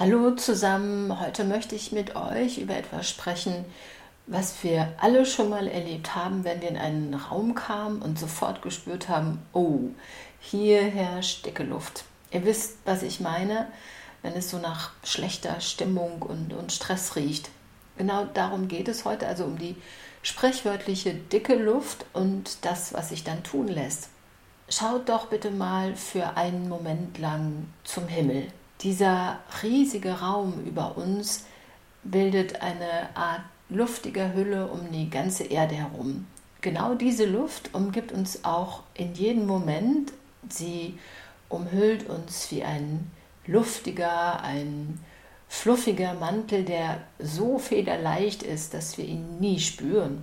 Hallo zusammen, heute möchte ich mit euch über etwas sprechen, was wir alle schon mal erlebt haben, wenn wir in einen Raum kamen und sofort gespürt haben, oh, hier herrscht dicke Luft. Ihr wisst, was ich meine, wenn es so nach schlechter Stimmung und, und Stress riecht. Genau darum geht es heute, also um die sprichwörtliche dicke Luft und das, was sich dann tun lässt. Schaut doch bitte mal für einen Moment lang zum Himmel. Dieser riesige Raum über uns bildet eine Art luftiger Hülle um die ganze Erde herum. Genau diese Luft umgibt uns auch in jedem Moment. Sie umhüllt uns wie ein luftiger, ein fluffiger Mantel, der so federleicht ist, dass wir ihn nie spüren.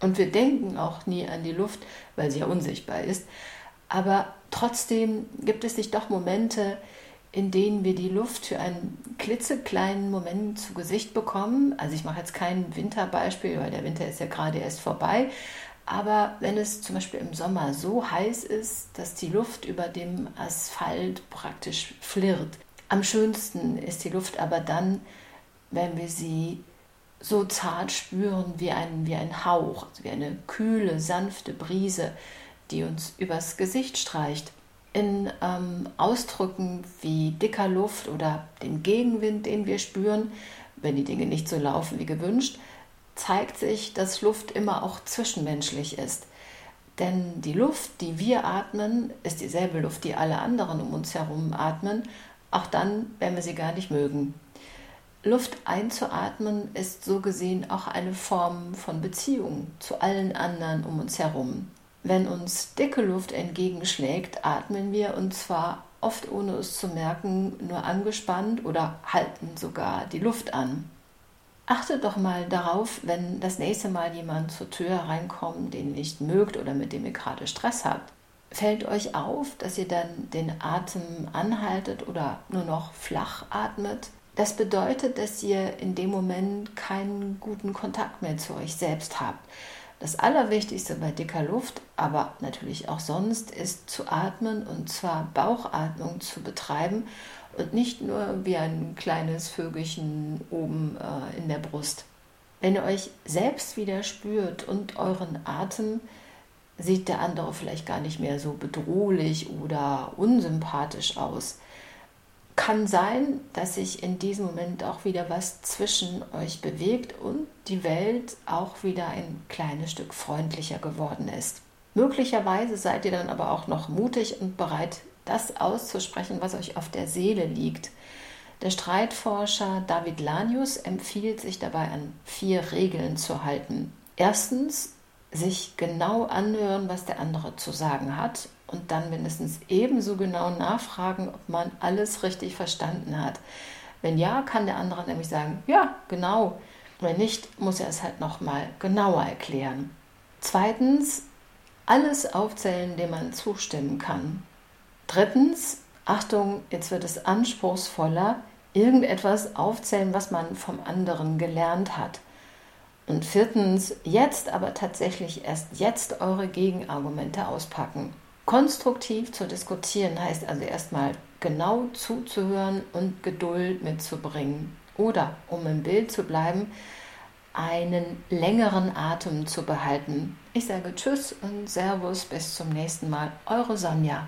Und wir denken auch nie an die Luft, weil sie ja unsichtbar ist. Aber trotzdem gibt es nicht doch Momente, in denen wir die Luft für einen klitzekleinen Moment zu Gesicht bekommen. Also ich mache jetzt kein Winterbeispiel, weil der Winter ist ja gerade erst vorbei. Aber wenn es zum Beispiel im Sommer so heiß ist, dass die Luft über dem Asphalt praktisch flirrt. Am schönsten ist die Luft aber dann, wenn wir sie so zart spüren wie ein, wie ein Hauch, also wie eine kühle, sanfte Brise, die uns übers Gesicht streicht in ähm, Ausdrücken wie dicker Luft oder dem Gegenwind, den wir spüren, wenn die Dinge nicht so laufen wie gewünscht, zeigt sich, dass Luft immer auch zwischenmenschlich ist. Denn die Luft, die wir atmen, ist dieselbe Luft, die alle anderen um uns herum atmen, auch dann, wenn wir sie gar nicht mögen. Luft einzuatmen ist so gesehen auch eine Form von Beziehung zu allen anderen um uns herum. Wenn uns dicke Luft entgegenschlägt, atmen wir und zwar oft ohne es zu merken, nur angespannt oder halten sogar die Luft an. Achtet doch mal darauf, wenn das nächste Mal jemand zur Tür reinkommt, den ihr nicht mögt oder mit dem ihr gerade Stress habt. Fällt euch auf, dass ihr dann den Atem anhaltet oder nur noch flach atmet? Das bedeutet, dass ihr in dem Moment keinen guten Kontakt mehr zu euch selbst habt. Das Allerwichtigste bei dicker Luft, aber natürlich auch sonst, ist zu atmen und zwar Bauchatmung zu betreiben und nicht nur wie ein kleines Vögelchen oben äh, in der Brust. Wenn ihr euch selbst wieder spürt und euren Atem, sieht der andere vielleicht gar nicht mehr so bedrohlich oder unsympathisch aus kann sein, dass sich in diesem Moment auch wieder was zwischen euch bewegt und die Welt auch wieder ein kleines Stück freundlicher geworden ist. Möglicherweise seid ihr dann aber auch noch mutig und bereit, das auszusprechen, was euch auf der Seele liegt. Der Streitforscher David Lanius empfiehlt sich dabei an vier Regeln zu halten. Erstens, sich genau anhören, was der andere zu sagen hat und dann mindestens ebenso genau nachfragen, ob man alles richtig verstanden hat. Wenn ja, kann der andere nämlich sagen, ja, genau. Wenn nicht, muss er es halt nochmal genauer erklären. Zweitens, alles aufzählen, dem man zustimmen kann. Drittens, Achtung, jetzt wird es anspruchsvoller, irgendetwas aufzählen, was man vom anderen gelernt hat. Und viertens, jetzt aber tatsächlich erst jetzt eure Gegenargumente auspacken. Konstruktiv zu diskutieren heißt also erstmal genau zuzuhören und Geduld mitzubringen. Oder, um im Bild zu bleiben, einen längeren Atem zu behalten. Ich sage Tschüss und Servus, bis zum nächsten Mal. Eure Sonja.